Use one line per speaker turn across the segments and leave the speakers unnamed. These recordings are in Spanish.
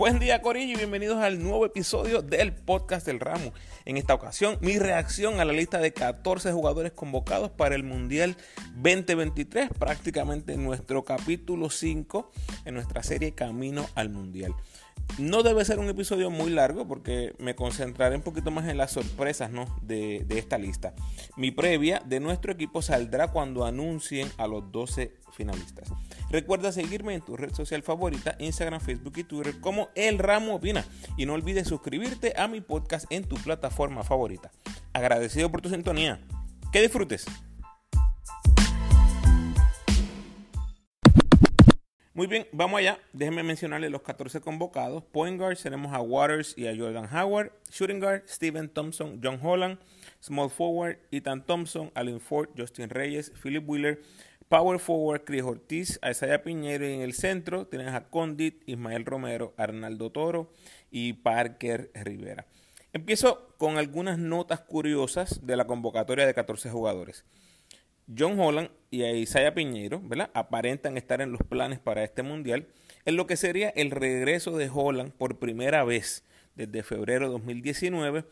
Buen día Corillo y bienvenidos al nuevo episodio del podcast del Ramo. En esta ocasión mi reacción a la lista de 14 jugadores convocados para el Mundial 2023, prácticamente nuestro capítulo 5 en nuestra serie Camino al Mundial. No debe ser un episodio muy largo porque me concentraré un poquito más en las sorpresas de, de, esta lista. Mi previa de nuestro equipo saldrá cuando anuncien a los 12 finalistas. Recuerda seguirme en tu red social favorita, Instagram, Facebook y Twitter como El Ramo Opina. Y no olvides suscribirte a mi podcast en tu plataforma favorita. Agradecido por tu sintonía. Que disfrutes. Muy bien, vamos allá. Déjenme mencionarles los 14 convocados. Point guard tenemos a Waters y a Jordan Howard. Shooting guard, Steven Thompson, John Holland. Small forward, Ethan Thompson, Allen Ford, Justin Reyes, Philip Wheeler. Power forward, Chris Ortiz, Isaiah Piñero en el centro tienes a Condit, Ismael Romero, Arnaldo Toro y Parker Rivera. Empiezo con algunas notas curiosas de la convocatoria de 14 jugadores. John Holland y Isaiah Piñero, ¿verdad? Aparentan estar en los planes para este mundial, en lo que sería el regreso de Holland por primera vez desde febrero de 2019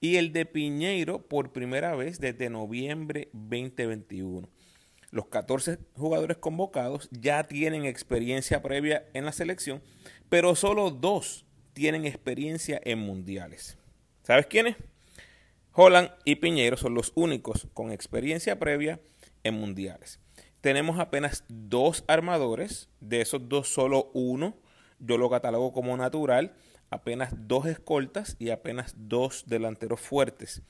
y el de Piñeiro por primera vez desde noviembre 2021. Los 14 jugadores convocados ya tienen experiencia previa en la selección, pero solo dos tienen experiencia en mundiales. ¿Sabes quiénes? Holland y Piñero son los únicos con experiencia previa en mundiales. Tenemos apenas dos armadores, de esos dos solo uno, yo lo catalogo como natural, apenas dos escoltas y apenas dos delanteros fuertes.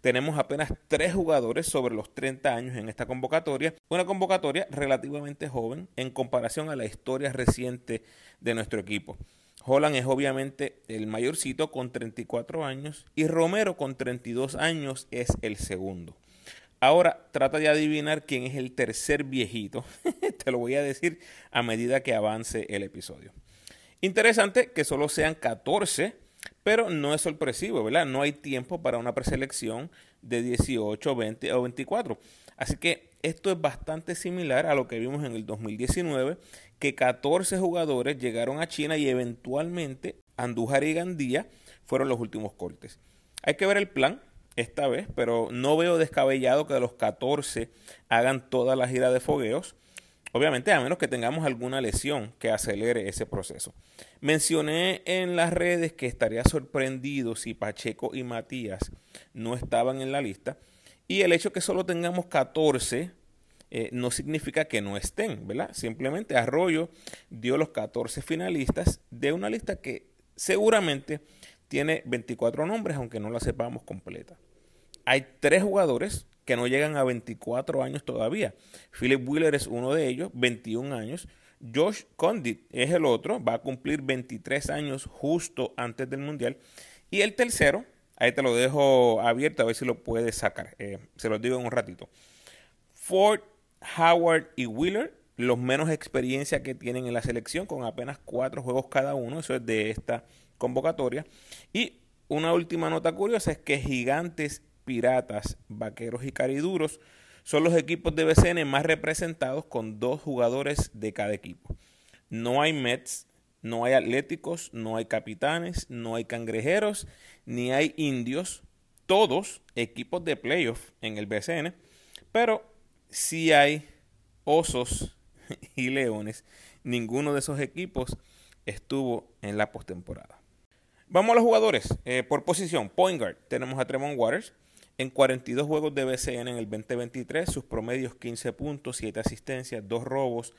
Tenemos apenas tres jugadores sobre los 30 años en esta convocatoria, una convocatoria relativamente joven en comparación a la historia reciente de nuestro equipo. Holland es obviamente el mayorcito con 34 años y Romero con 32 años es el segundo. Ahora trata de adivinar quién es el tercer viejito. Te lo voy a decir a medida que avance el episodio. Interesante que solo sean 14, pero no es sorpresivo, ¿verdad? No hay tiempo para una preselección de 18, 20 o 24. Así que esto es bastante similar a lo que vimos en el 2019, que 14 jugadores llegaron a China y eventualmente Andújar y Gandía fueron los últimos cortes. Hay que ver el plan, esta vez, pero no veo descabellado que de los 14 hagan toda la gira de fogueos. Obviamente, a menos que tengamos alguna lesión que acelere ese proceso. Mencioné en las redes que estaría sorprendido si Pacheco y Matías no estaban en la lista. Y el hecho que solo tengamos 14 eh, no significa que no estén, ¿verdad? Simplemente Arroyo dio los 14 finalistas de una lista que seguramente tiene 24 nombres, aunque no la sepamos completa. Hay tres jugadores que no llegan a 24 años todavía. Philip Wheeler es uno de ellos, 21 años. Josh Condit es el otro, va a cumplir 23 años justo antes del Mundial. Y el tercero, ahí te lo dejo abierto a ver si lo puedes sacar. Eh, se los digo en un ratito. Ford, Howard y Wheeler, los menos experiencia que tienen en la selección, con apenas cuatro juegos cada uno. Eso es de esta convocatoria. Y una última nota curiosa es que Gigantes, Piratas, Vaqueros y Cariduros son los equipos de BCN más representados con dos jugadores de cada equipo. No hay Mets, no hay Atléticos, no hay Capitanes, no hay Cangrejeros, ni hay Indios. Todos equipos de playoff en el BCN, pero sí hay Osos y Leones. Ninguno de esos equipos estuvo en la postemporada. Vamos a los jugadores. Eh, por posición, point guard, tenemos a Tremont Waters. En 42 juegos de BCN en el 2023, sus promedios 15 puntos, 7 asistencias, 2 robos,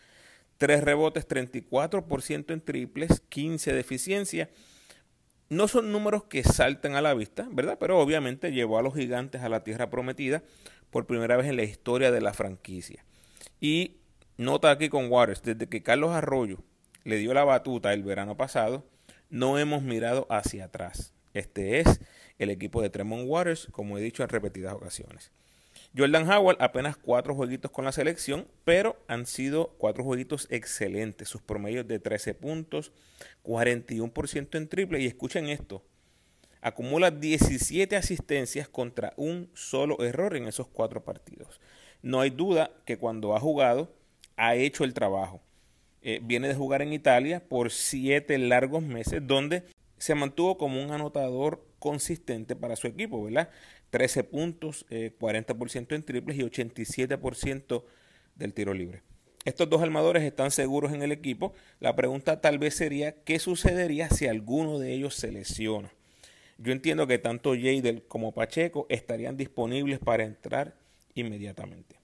3 rebotes, 34% en triples, 15 de eficiencia. No son números que salten a la vista, ¿verdad? Pero obviamente llevó a los gigantes a la tierra prometida por primera vez en la historia de la franquicia. Y nota aquí con Waters, desde que Carlos Arroyo le dio la batuta el verano pasado, no hemos mirado hacia atrás. Este es el equipo de Tremont Waters, como he dicho en repetidas ocasiones. Jordan Howard apenas cuatro jueguitos con la selección, pero han sido cuatro jueguitos excelentes. Sus promedios de 13 puntos, 41% en triple. Y escuchen esto, acumula 17 asistencias contra un solo error en esos cuatro partidos. No hay duda que cuando ha jugado ha hecho el trabajo. eh, viene de jugar en Italia por siete largos meses, donde se mantuvo como un anotador consistente para su equipo, ¿verdad? 13 puntos, 40% en triples y 87% del tiro libre. Estos dos armadores están seguros en el equipo. La pregunta tal vez sería, ¿qué sucedería si alguno de ellos se lesiona? Yo entiendo que tanto Jadel como Pacheco estarían disponibles para entrar inmediatamente.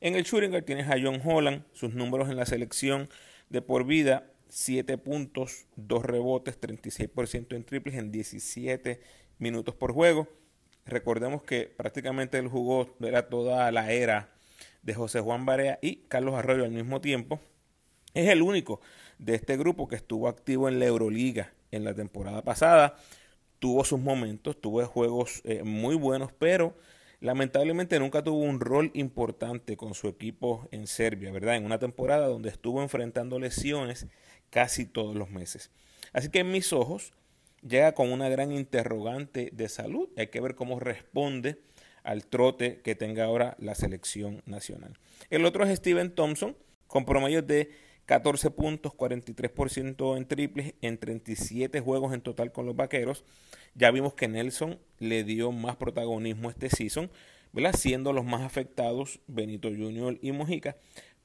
En el guard tienes a John Holland, sus números en la selección de por vida, 7 puntos, 2 rebotes, 36% en triples en 17 minutos por juego. Recordemos que prácticamente él jugó era toda la era de José Juan Barea y Carlos Arroyo al mismo tiempo. Es el único de este grupo que estuvo activo en la Euroliga en la temporada pasada tuvo sus momentos, tuvo juegos eh, muy buenos, pero lamentablemente nunca tuvo un rol importante con su equipo en Serbia, ¿verdad? En una temporada donde estuvo enfrentando lesiones casi todos los meses. Así que en mis ojos llega con una gran interrogante de salud. Hay que ver cómo responde al trote que tenga ahora la selección nacional. El otro es Steven Thompson, con promedios de 14 puntos, 43% en triples, en 37 juegos en total con los vaqueros. Ya vimos que Nelson le dio más protagonismo este season, ¿verdad? siendo los más afectados Benito Jr. y Mojica.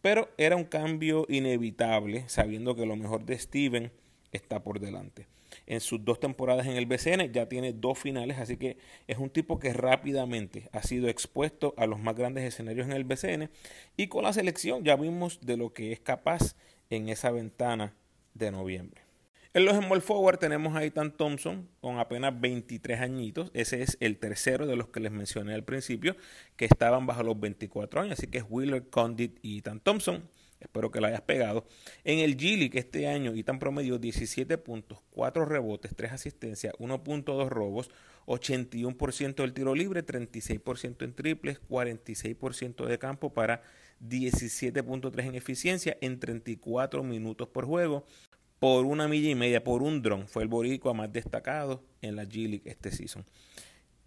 Pero era un cambio inevitable, sabiendo que lo mejor de Steven está por delante. En sus dos temporadas en el BCN ya tiene dos finales, así que es un tipo que rápidamente ha sido expuesto a los más grandes escenarios en el BCN y con la selección ya vimos de lo que es capaz en esa ventana de noviembre. En los small forward tenemos a Ethan Thompson con apenas 23 añitos. Ese es el tercero de los que les mencioné al principio, que estaban bajo los 24 años. Así que es Wheeler, Condit y Ethan Thompson. Espero que lo hayas pegado. En el G que este año Ethan promedió 17 puntos, 4 rebotes, 3 asistencias, 1.2 robos, 81% del tiro libre, 36% en triples, 46% de campo para 17.3 en eficiencia en 34 minutos por juego. Por una milla y media, por un dron, fue el boricua más destacado en la G-League este season.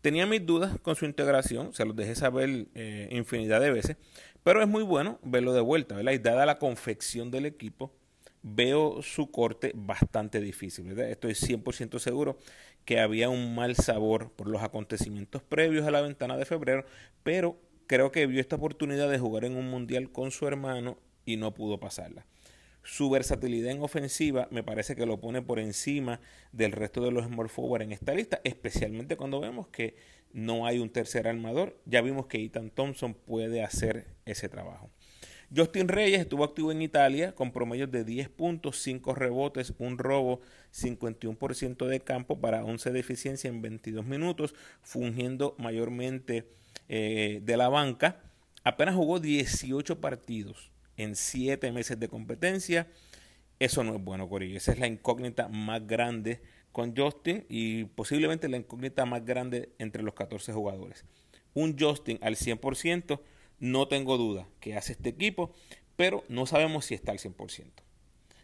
Tenía mis dudas con su integración, se los dejé saber eh, infinidad de veces, pero es muy bueno verlo de vuelta, ¿verdad? Y dada la confección del equipo, veo su corte bastante difícil, ¿verdad? Estoy 100% seguro que había un mal sabor por los acontecimientos previos a la ventana de febrero, pero creo que vio esta oportunidad de jugar en un mundial con su hermano y no pudo pasarla. Su versatilidad en ofensiva me parece que lo pone por encima del resto de los small forward en esta lista, especialmente cuando vemos que no hay un tercer armador. Ya vimos que Ethan Thompson puede hacer ese trabajo. Justin Reyes estuvo activo en Italia con promedios de 10 puntos, 5 rebotes, un robo, 51% de campo para 11 de eficiencia en 22 minutos, fungiendo mayormente eh, de la banca. Apenas jugó 18 partidos en 7 meses de competencia. Eso no es bueno, Corillo. Esa es la incógnita más grande con Justin y posiblemente la incógnita más grande entre los 14 jugadores. Un Justin al 100%, no tengo duda que hace este equipo, pero no sabemos si está al 100%.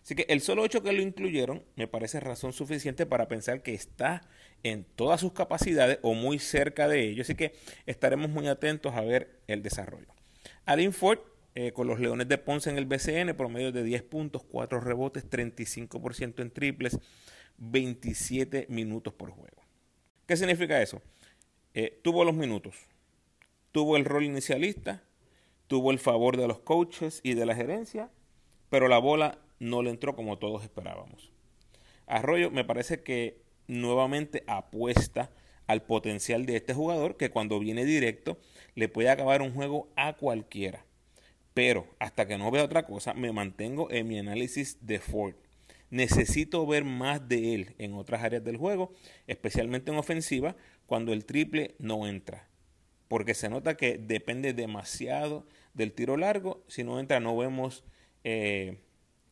Así que el solo hecho que lo incluyeron me parece razón suficiente para pensar que está en todas sus capacidades o muy cerca de ello. Así que estaremos muy atentos a ver el desarrollo. Alin Ford eh, con los Leones de Ponce en el BCN, promedio de 10 puntos, 4 rebotes, 35% en triples, 27 minutos por juego. ¿Qué significa eso? Eh, tuvo los minutos, tuvo el rol inicialista, tuvo el favor de los coaches y de la gerencia, pero la bola no le entró como todos esperábamos. Arroyo me parece que nuevamente apuesta al potencial de este jugador que cuando viene directo le puede acabar un juego a cualquiera. Pero hasta que no vea otra cosa, me mantengo en mi análisis de Ford. Necesito ver más de él en otras áreas del juego, especialmente en ofensiva, cuando el triple no entra. Porque se nota que depende demasiado del tiro largo. Si no entra, no vemos eh,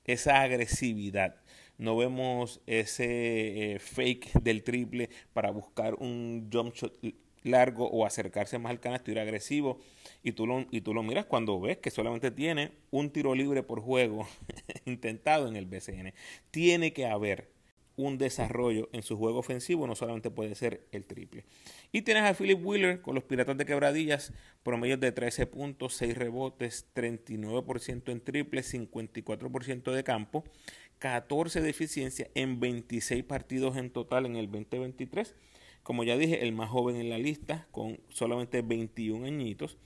esa agresividad. No vemos ese eh, fake del triple para buscar un jump shot largo o acercarse más al canasto ir agresivo. Y tú, lo, y tú lo miras cuando ves que solamente tiene un tiro libre por juego intentado en el BCN. Tiene que haber un desarrollo en su juego ofensivo, no solamente puede ser el triple. Y tienes a Philip Wheeler con los Piratas de Quebradillas, promedio de 13 puntos, 6 rebotes, 39% en triple, 54% de campo, 14 de eficiencia en 26 partidos en total en el 2023. Como ya dije, el más joven en la lista, con solamente 21 añitos.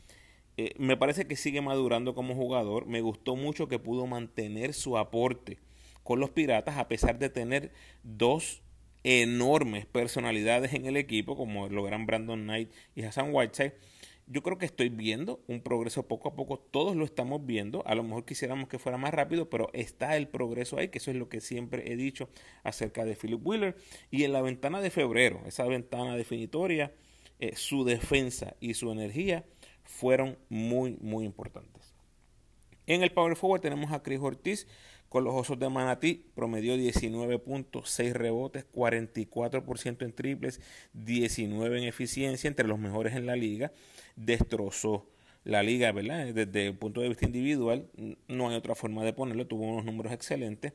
Eh, me parece que sigue madurando como jugador. Me gustó mucho que pudo mantener su aporte con los Piratas a pesar de tener dos enormes personalidades en el equipo como lo eran Brandon Knight y Hassan Whiteside. Yo creo que estoy viendo un progreso poco a poco, todos lo estamos viendo, a lo mejor quisiéramos que fuera más rápido, pero está el progreso ahí, que eso es lo que siempre he dicho acerca de Philip Wheeler. Y en la ventana de febrero, esa ventana definitoria, eh, su defensa y su energía fueron muy, muy importantes. En el Power Forward tenemos a Chris Ortiz, con los Osos de Manatí promedió 19 puntos, 6 rebotes, 44% en triples, 19 en eficiencia, entre los mejores en la liga. Destrozó la liga, ¿verdad? Desde el punto de vista individual, no hay otra forma de ponerlo, tuvo unos números excelentes.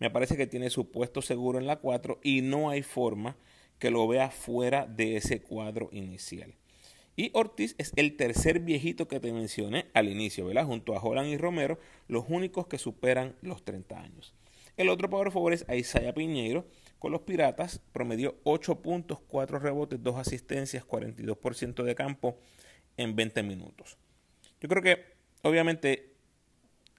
Me parece que tiene su puesto seguro en la 4 y no hay forma que lo vea fuera de ese cuadro inicial. Y Ortiz es el tercer viejito que te mencioné al inicio, ¿verdad? Junto a Holland y Romero, los únicos que superan los 30 años. El otro power forward es Isaiah Piñeiro. Con los Piratas promedió 8 puntos, 4 rebotes, 2 asistencias, 42% de campo en 20 minutos. Yo creo que, obviamente,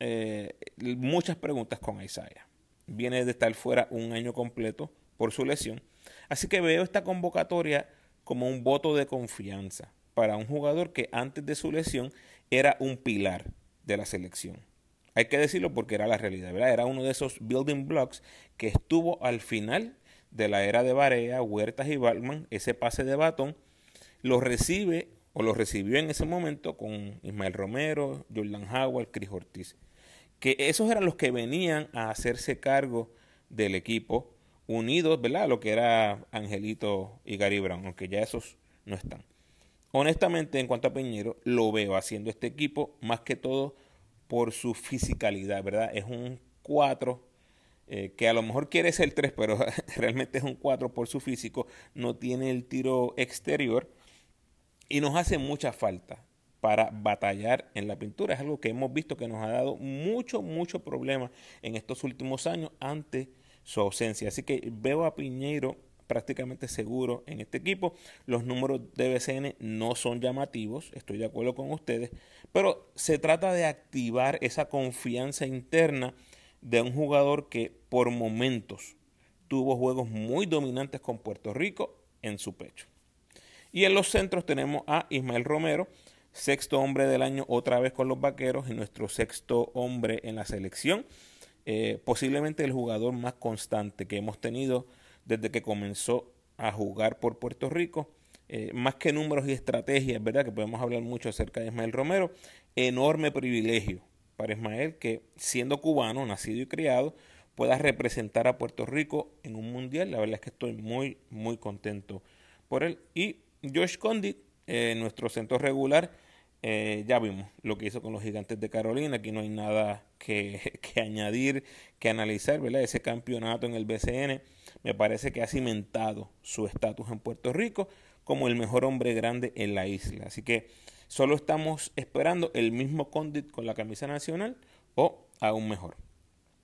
eh, muchas preguntas con Isaiah. Viene de estar fuera un año completo por su lesión. Así que veo esta convocatoria como un voto de confianza para un jugador que antes de su lesión era un pilar de la selección. Hay que decirlo porque era la realidad. Era uno de esos building blocks que estuvo al final de la era de Barea, Huertas y Balman, ese pase de batón, lo recibe o lo recibió en ese momento con Ismael Romero, Jordan Howard, Chris Ortiz. Que esos eran los que venían a hacerse cargo del equipo, unidos, ¿verdad? Lo que era Angelito y Gary Brown, aunque ya esos no están. Honestamente, en cuanto a Piñero, lo veo haciendo este equipo más que todo por su fisicalidad, ¿verdad? Es un 4 eh, que a lo mejor quiere ser 3, pero realmente es un 4 por su físico. No tiene el tiro exterior y nos hace mucha falta para batallar en la pintura. Es algo que hemos visto que nos ha dado mucho, mucho problema en estos últimos años ante su ausencia. Así que veo a Piñeiro prácticamente seguro en este equipo. Los números de BCN no son llamativos, estoy de acuerdo con ustedes, pero se trata de activar esa confianza interna de un jugador que por momentos tuvo juegos muy dominantes con Puerto Rico en su pecho. Y en los centros tenemos a Ismael Romero, sexto hombre del año otra vez con los Vaqueros y nuestro sexto hombre en la selección. Eh, posiblemente el jugador más constante que hemos tenido desde que comenzó a jugar por Puerto Rico. Eh, más que números y estrategias, ¿verdad? Que podemos hablar mucho acerca de Ismael Romero. Enorme privilegio para Ismael que siendo cubano, nacido y criado, pueda representar a Puerto Rico en un mundial. La verdad es que estoy muy, muy contento por él. Y Josh Condit, eh, nuestro centro regular, eh, ya vimos lo que hizo con los gigantes de Carolina. Aquí no hay nada que, que añadir, que analizar, ¿verdad? Ese campeonato en el BCN me parece que ha cimentado su estatus en Puerto Rico como el mejor hombre grande en la isla. Así que solo estamos esperando el mismo Condit con la camisa nacional o aún mejor.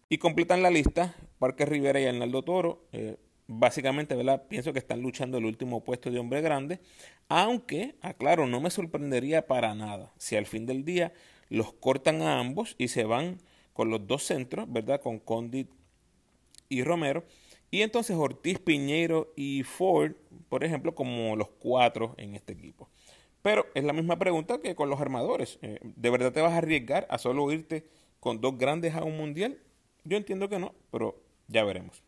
Y completan la lista Parque Rivera y Arnaldo Toro. Eh, básicamente, ¿verdad? Pienso que están luchando el último puesto de hombre grande. Aunque, aclaro, no me sorprendería para nada si al fin del día los cortan a ambos y se van con los dos centros, ¿verdad? Con Condit y Romero y entonces Ortiz, Piñeiro y Ford, por ejemplo, como los cuatro en este equipo. Pero es la misma pregunta que con los armadores. Eh, ¿De verdad te vas a arriesgar a solo irte con dos grandes a un mundial? Yo entiendo que no, pero ya veremos.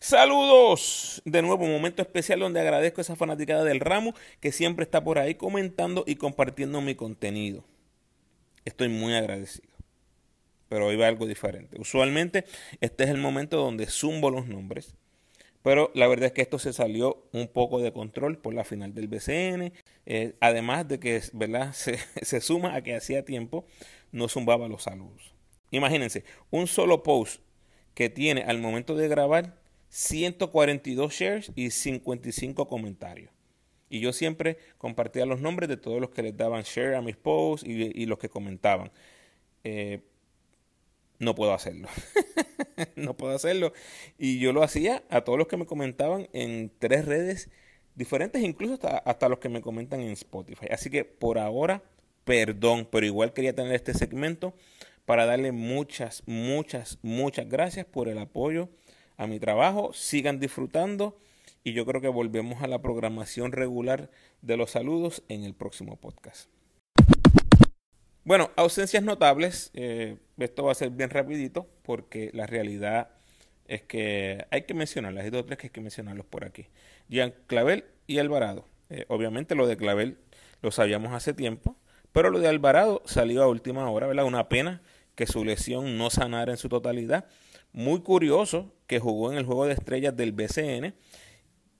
Saludos. De nuevo, un momento especial donde agradezco a esa fanaticada del ramo que siempre está por ahí comentando y compartiendo mi contenido. Estoy muy agradecido pero hoy va algo diferente. Usualmente este es el momento donde zumbo los nombres, pero la verdad es que esto se salió un poco de control por la final del BCN, eh, además de que ¿verdad? Se, suma a que hacía tiempo no zumbaba los saludos. Imagínense, un solo post que tiene al momento de grabar 142 shares y 55 comentarios. Y yo siempre compartía los nombres de todos los que les daban share a mis posts y, los que comentaban. Eh, no puedo hacerlo. no puedo hacerlo. Y yo lo hacía a todos los que me comentaban en tres redes diferentes, incluso hasta, hasta los que me comentan en Spotify. Así que por ahora, perdón, pero igual quería tener este segmento para darle muchas, muchas, muchas gracias por el apoyo a mi trabajo. Sigan disfrutando y yo creo que volvemos a la programación regular de los saludos en el próximo podcast. Bueno, ausencias notables. Eh, esto va a ser bien rapidito porque la realidad es que hay que mencionarlas. Hay dos o tres que hay que mencionarlos por aquí. Jean Clavel y Alvarado. Eh, obviamente lo de Clavel lo sabíamos hace tiempo, pero lo de Alvarado salió a última hora, ¿verdad? Una pena que su lesión no sanara en su totalidad. Muy curioso que jugó en el juego de estrellas del BCN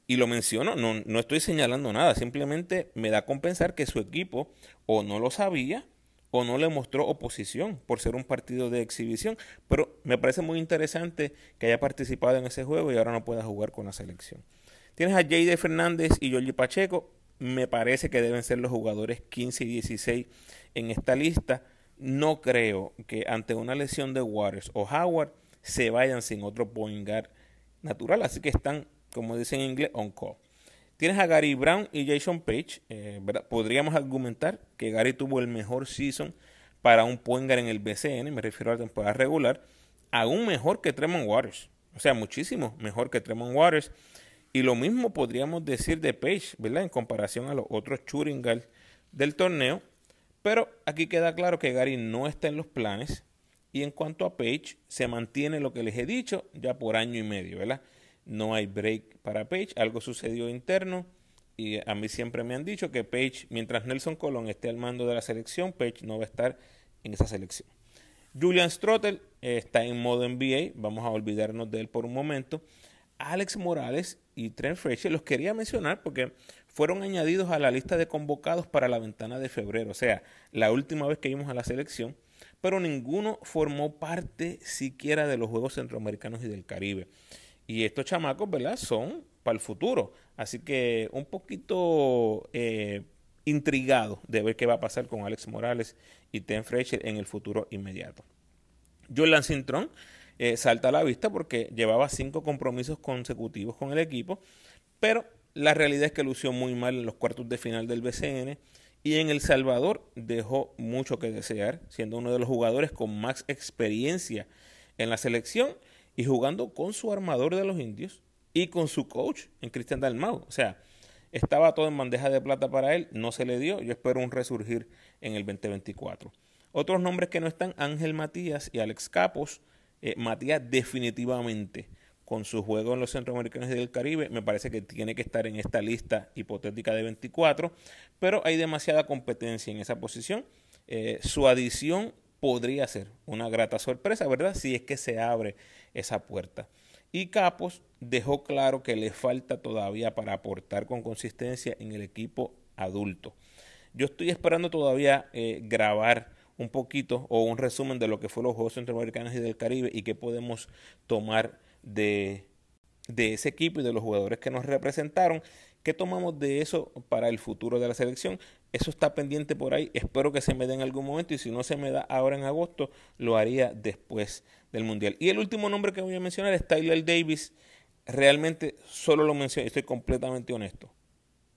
y lo menciono, no, no estoy señalando nada, simplemente me da a compensar que su equipo o no lo sabía o no le mostró oposición por ser un partido de exhibición. Pero me parece muy interesante que haya participado en ese juego y ahora no pueda jugar con la selección. Tienes a Jade Fernández y Jorge Pacheco. Me parece que deben ser los jugadores 15 y 16 en esta lista. No creo que ante una lesión de Waters o Howard se vayan sin otro point guard natural. Así que están como dicen en inglés, on call. Tienes a Gary Brown y Jason Page. Eh, Podríamos argumentar que Gary tuvo el mejor season para un point en el BCN, me refiero a la temporada regular, aún mejor que Tremont Waters. O sea, muchísimo mejor que Tremont Waters. Y lo mismo podríamos decir de Page, ¿verdad? En comparación a los otros shooting del torneo. Pero aquí queda claro que Gary no está en los planes. Y en cuanto a Page, se mantiene lo que les he dicho ya por año y medio, ¿verdad? No hay break para Page, algo sucedió interno y a mí siempre me han dicho que Page, mientras Nelson Colón esté al mando de la selección, Page no va a estar en esa selección. Julian Strottel está en modo NBA, vamos a olvidarnos de él por un momento. Alex Morales y Trent Frazier los quería mencionar porque fueron añadidos a la lista de convocados para la ventana de febrero, o sea, la última vez que íbamos a la selección, pero ninguno formó parte siquiera de los Juegos Centroamericanos y del Caribe. Y estos chamacos, ¿verdad? Son para el futuro. Así que un poquito eh, intrigado de ver qué va a pasar con Alex Morales y Ten Fletcher en el futuro inmediato. Jordan Cintrón eh, salta a la vista porque llevaba cinco compromisos consecutivos con el equipo, pero la realidad es que lució muy mal en los cuartos de final del BCN y en El Salvador dejó mucho que desear, siendo uno de los jugadores con más experiencia en la selección y jugando con su armador de los indios y con su coach en Cristian Dalmau. O sea, estaba todo en bandeja de plata para él, no se le dio. Yo espero un resurgir en el 2024. Otros nombres que no están, Ángel Matías y Alex Capos. Eh, Matías definitivamente con su juego en los centroamericanos y del Caribe, me parece que tiene que estar en esta lista hipotética de 24, pero hay demasiada competencia en esa posición. Eh, su adición podría ser una grata sorpresa, ¿verdad? Si es que se abre esa puerta. Y Capos dejó claro que le falta todavía para aportar con consistencia en el equipo adulto. Yo estoy esperando todavía eh, grabar un poquito o un resumen de lo que fue los Juegos Centroamericanos y del Caribe y qué podemos tomar de, de ese equipo y de los jugadores que nos representaron. ¿Qué tomamos de eso para el futuro de la selección? Eso está pendiente por ahí. Espero que se me dé en algún momento y si no se me da ahora en agosto, lo haría después del Mundial. Y el último nombre que voy a mencionar es Tyler Davis. Realmente solo lo menciono, estoy completamente honesto.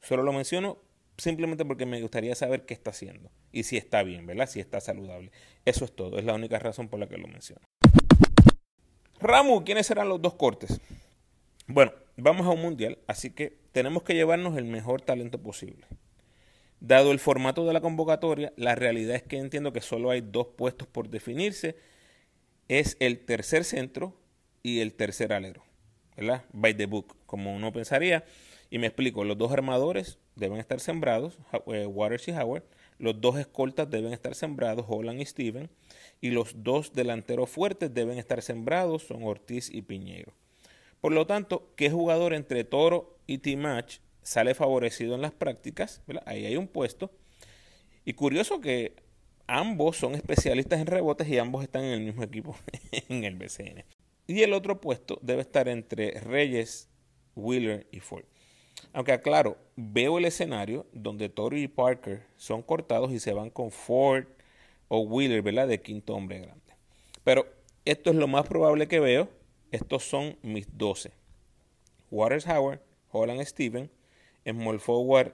Solo lo menciono simplemente porque me gustaría saber qué está haciendo y si está bien, ¿verdad? Si está saludable. Eso es todo, es la única razón por la que lo menciono. Ramu, ¿quiénes serán los dos cortes? Bueno, vamos a un mundial, así que tenemos que llevarnos el mejor talento posible. Dado el formato de la convocatoria, la realidad es que entiendo que solo hay dos puestos por definirse. Es el tercer centro y el tercer alero. ¿Verdad? By the book, como uno pensaría. Y me explico, los dos armadores deben estar sembrados, eh, Waters y Howard. Los dos escoltas deben estar sembrados, Holland y Steven. Y los dos delanteros fuertes deben estar sembrados, son Ortiz y Piñero. Por lo tanto, ¿qué jugador entre Toro y T-Match sale favorecido en las prácticas, ahí hay un puesto. Y curioso que ambos son especialistas en rebotes y ambos están en el mismo equipo en el BCN. Y el otro puesto debe estar entre Reyes, Wheeler y Ford. Aunque aclaro, veo el escenario donde Toro y Parker son cortados y se van con Ford o Wheeler, ¿verdad? De quinto hombre grande. Pero esto es lo más probable que veo. Estos son mis 12. Waters Howard, Holland Steven, Small Forward,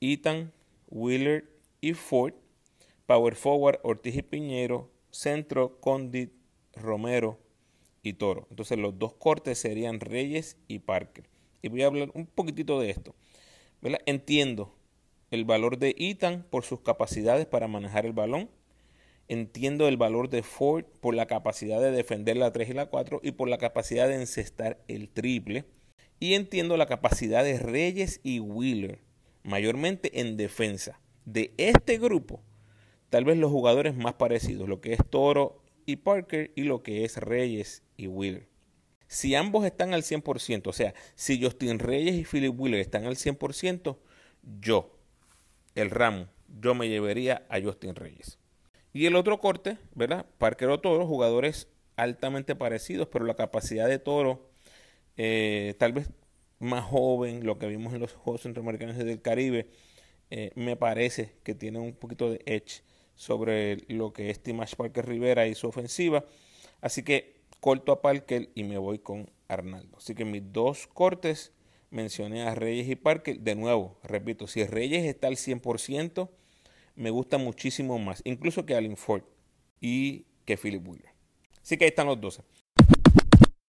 Ethan, Wheeler y Ford. Power Forward, Ortiz y Piñero. Centro, Condit, Romero y Toro. Entonces los dos cortes serían Reyes y Parker. Y voy a hablar un poquitito de esto. Entiendo el valor de Ethan por sus capacidades para manejar el balón. Entiendo el valor de Ford por la capacidad de defender la 3 y la 4 y por la capacidad de encestar el triple. Y entiendo la capacidad de Reyes y Wheeler, mayormente en defensa. De este grupo, tal vez los jugadores más parecidos, lo que es Toro y Parker y lo que es Reyes y Wheeler. Si ambos están al 100%, o sea, si Justin Reyes y Philip Wheeler están al 100%, yo, el ramo, yo me llevaría a Justin Reyes. Y el otro corte, ¿verdad? Parker o Toro, jugadores altamente parecidos, pero la capacidad de Toro, eh, tal vez más joven, lo que vimos en los Juegos Centroamericanos del Caribe, eh, me parece que tiene un poquito de edge sobre lo que es Timash Parker Rivera y su ofensiva. Así que corto a Parker y me voy con Arnaldo. Así que mis dos cortes mencioné a Reyes y Parker. De nuevo, repito, si Reyes está al 100%, me gusta muchísimo más, incluso que Allen Ford y que Philip Wheeler. Así que ahí están los 12.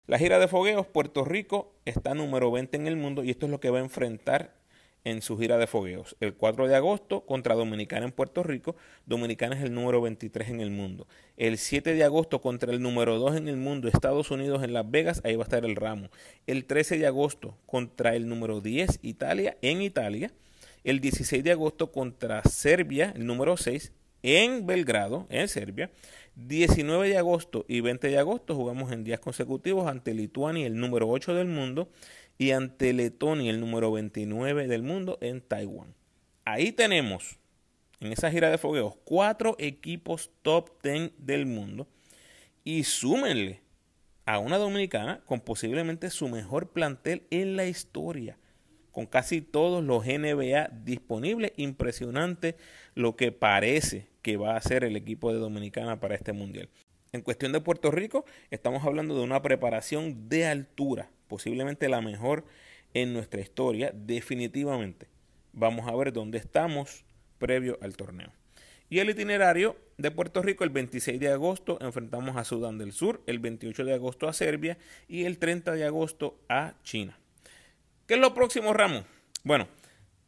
La gira de fogueos, Puerto Rico está número 20 en el mundo y esto es lo que va a enfrentar en su gira de fogueos. El 4 de agosto contra Dominicana en Puerto Rico. Dominicana es el número 23 en el mundo. El 7 de agosto contra el número 2 en el mundo, Estados Unidos en Las Vegas. Ahí va a estar el ramo. El 13 de agosto contra el número 10, Italia en Italia. El 16 de agosto contra Serbia, el número 6 en Belgrado, en Serbia. 19 de agosto y 20 de agosto jugamos en días consecutivos ante Lituania, el número 8 del mundo y ante Letonia, el número 29 del mundo, en Taiwán. Ahí tenemos, en esa gira de fogueos, cuatro equipos top 10 del mundo y súmenle a una dominicana con posiblemente su mejor plantel en la historia, con casi todos los NBA disponibles. Impresionante lo que parece que va a ser el equipo de Dominicana para este mundial. En cuestión de Puerto Rico, estamos hablando de una preparación de altura posiblemente la mejor en nuestra historia, definitivamente. Vamos a ver dónde estamos previo al torneo. Y el itinerario de Puerto Rico, el 26 de agosto enfrentamos a Sudán del Sur, el 28 de agosto a Serbia y el 30 de agosto a China. ¿Qué es lo próximo, Ramos? Bueno,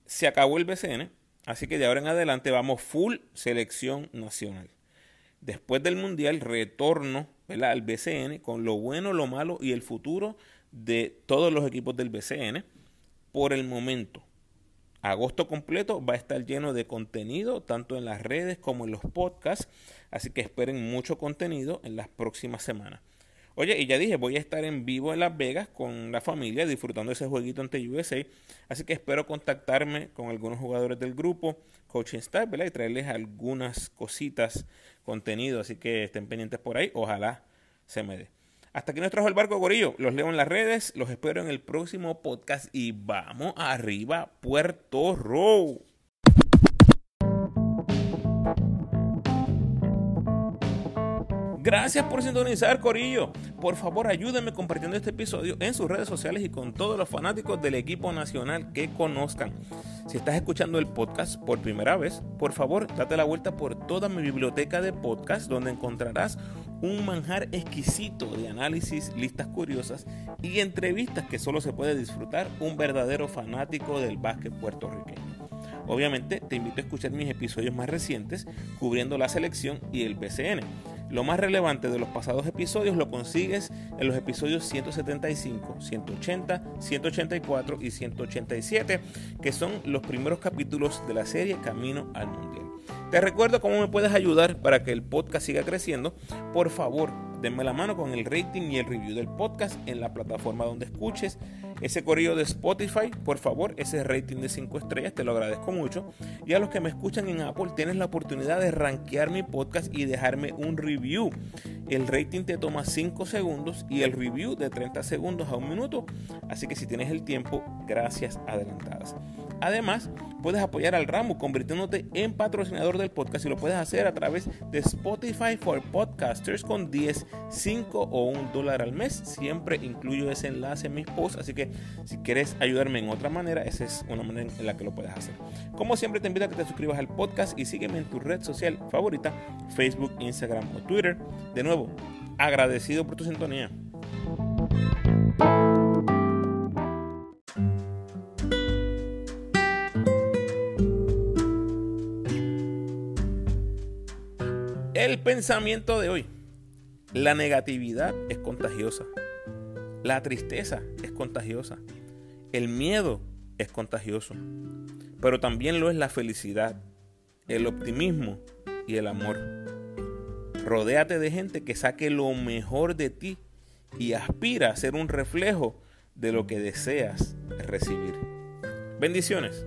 se acabó el BCN, así que de ahora en adelante vamos full selección nacional. Después del Mundial, retorno al BCN con lo bueno, lo malo y el futuro de todos los equipos del BCN. Por el momento, agosto completo va a estar lleno de contenido, tanto en las redes como en los podcasts. Así que esperen mucho contenido en las próximas semanas. Oye, y ya dije, voy a estar en vivo en Las Vegas con la familia disfrutando ese jueguito ante USA. Así que espero contactarme con algunos jugadores del grupo, coaching staff, ¿verdad? Y traerles algunas cositas, contenido. Así que estén pendientes por ahí. Ojalá se me dé. Hasta aquí nos trajo el barco Gorillo. Los leo en las redes, los espero en el próximo podcast y vamos arriba, Puerto Rico. Gracias por sintonizar, Corillo. Por favor, ayúdenme compartiendo este episodio en sus redes sociales y con todos los fanáticos del equipo nacional que conozcan. Si estás escuchando el podcast por primera vez, por favor, date la vuelta por toda mi biblioteca de podcasts donde encontrarás un manjar exquisito de análisis, listas curiosas y entrevistas que solo se puede disfrutar un verdadero fanático del básquet puertorriqueño. Obviamente te invito a escuchar mis episodios más recientes cubriendo la selección y el BCN. Lo más relevante de los pasados episodios lo consigues en los episodios 175, 180, 184 y 187, que son los primeros capítulos de la serie Camino al Mundial. Te recuerdo cómo me puedes ayudar para que el podcast siga creciendo. Por favor, denme la mano con el rating y el review del podcast en la plataforma donde escuches Ese correo de Spotify, por favor, ese rating de 5 estrellas, te lo agradezco mucho. Y a los que me escuchan en Apple, tienes la oportunidad de rankear mi podcast y dejarme un review. El rating te toma 5 segundos y el review de 30 segundos a un minuto. Así que si tienes el tiempo, gracias adelantadas. Además, puedes apoyar al ramo convirtiéndote en patrocinador del podcast y lo puedes hacer a través de Spotify for Podcasters con 10, 5 o 1 dólar al mes. Siempre incluyo ese enlace en mis posts, así que si quieres ayudarme en otra manera, esa es una manera en la que lo puedes hacer. Como siempre, te invito a que te suscribas al podcast y sígueme en tu red social favorita, Facebook, Instagram o Twitter. De nuevo, agradecido por tu sintonía. Pensamiento de hoy. La negatividad es contagiosa. La tristeza es contagiosa. El miedo es contagioso. Pero también lo es la felicidad, el optimismo y el amor. Rodéate de gente que saque lo mejor de ti y aspira a ser un reflejo de lo que deseas recibir. Bendiciones.